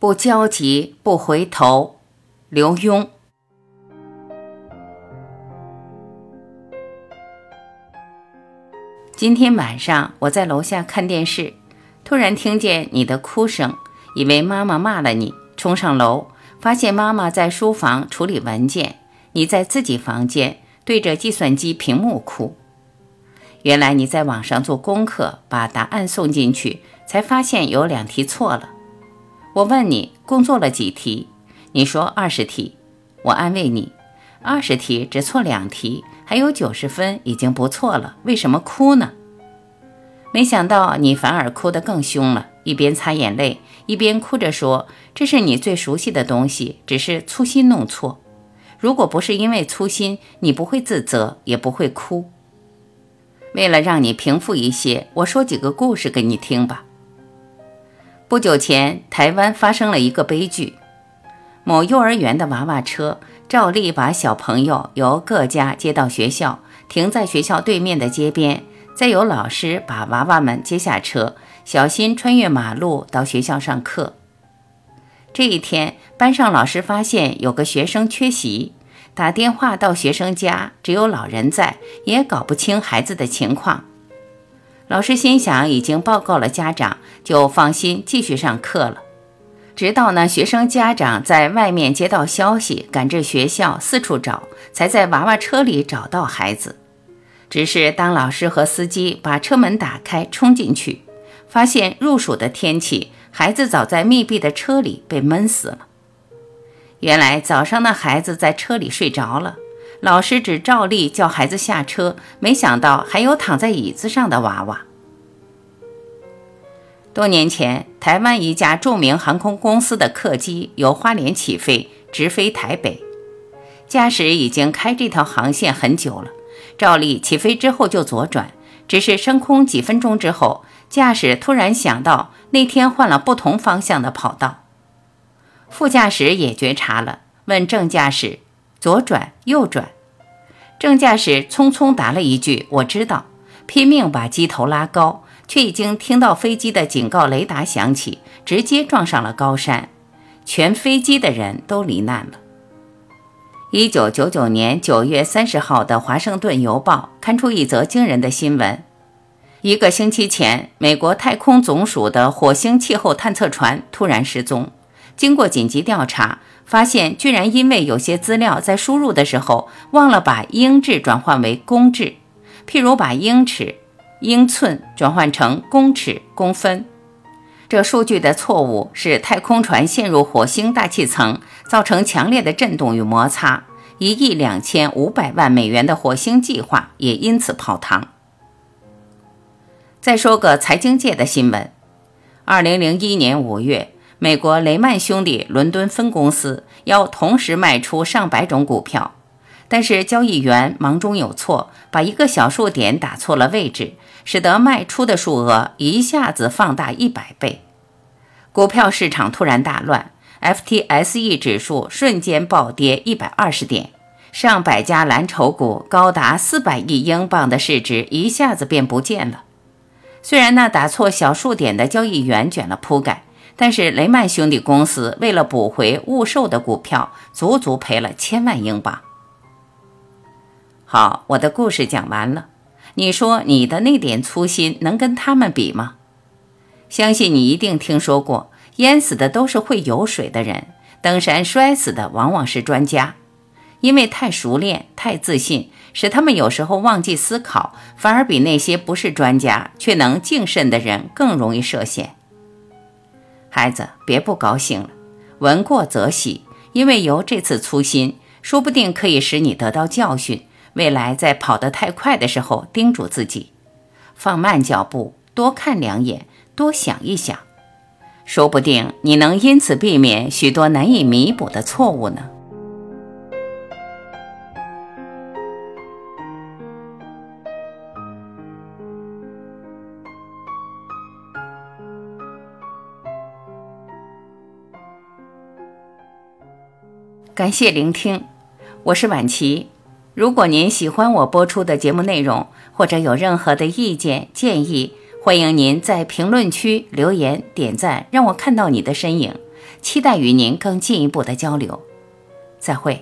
不焦急，不回头。刘墉。今天晚上我在楼下看电视，突然听见你的哭声，以为妈妈骂了你，冲上楼，发现妈妈在书房处理文件，你在自己房间对着计算机屏幕哭。原来你在网上做功课，把答案送进去，才发现有两题错了。我问你共做了几题，你说二十题。我安慰你，二十题只错两题，还有九十分已经不错了，为什么哭呢？没想到你反而哭得更凶了，一边擦眼泪，一边哭着说：“这是你最熟悉的东西，只是粗心弄错。如果不是因为粗心，你不会自责，也不会哭。”为了让你平复一些，我说几个故事给你听吧。不久前，台湾发生了一个悲剧。某幼儿园的娃娃车照例把小朋友由各家接到学校，停在学校对面的街边，再由老师把娃娃们接下车，小心穿越马路到学校上课。这一天，班上老师发现有个学生缺席，打电话到学生家，只有老人在，也搞不清孩子的情况。老师心想，已经报告了家长，就放心继续上课了。直到呢学生家长在外面接到消息，赶至学校四处找，才在娃娃车里找到孩子。只是当老师和司机把车门打开，冲进去，发现入暑的天气，孩子早在密闭的车里被闷死了。原来早上的孩子在车里睡着了。老师只照例叫孩子下车，没想到还有躺在椅子上的娃娃。多年前，台湾一家著名航空公司的客机由花莲起飞，直飞台北。驾驶已经开这条航线很久了，照例起飞之后就左转。只是升空几分钟之后，驾驶突然想到那天换了不同方向的跑道。副驾驶也觉察了，问正驾驶。左转，右转。正驾驶匆匆答了一句：“我知道。”拼命把机头拉高，却已经听到飞机的警告雷达响起，直接撞上了高山，全飞机的人都罹难了。一九九九年九月三十号的《华盛顿邮报》刊出一则惊人的新闻：一个星期前，美国太空总署的火星气候探测船突然失踪，经过紧急调查。发现居然因为有些资料在输入的时候忘了把英制转换为公制，譬如把英尺、英寸转换成公尺、公分。这数据的错误使太空船陷入火星大气层，造成强烈的震动与摩擦，一亿两千五百万美元的火星计划也因此泡汤。再说个财经界的新闻：二零零一年五月。美国雷曼兄弟伦敦分公司要同时卖出上百种股票，但是交易员忙中有错，把一个小数点打错了位置，使得卖出的数额一下子放大一百倍。股票市场突然大乱，FTSE 指数瞬间暴跌一百二十点，上百家蓝筹股高达四百亿英镑的市值一下子便不见了。虽然那打错小数点的交易员卷了铺盖。但是雷曼兄弟公司为了补回误售的股票，足足赔了千万英镑。好，我的故事讲完了。你说你的那点粗心能跟他们比吗？相信你一定听说过，淹死的都是会游水的人，登山摔死的往往是专家。因为太熟练、太自信，使他们有时候忘记思考，反而比那些不是专家却能敬慎的人更容易涉险。孩子，别不高兴了，闻过则喜，因为由这次粗心，说不定可以使你得到教训。未来在跑得太快的时候，叮嘱自己，放慢脚步，多看两眼，多想一想，说不定你能因此避免许多难以弥补的错误呢。感谢聆听，我是婉琪。如果您喜欢我播出的节目内容，或者有任何的意见建议，欢迎您在评论区留言点赞，让我看到你的身影。期待与您更进一步的交流。再会。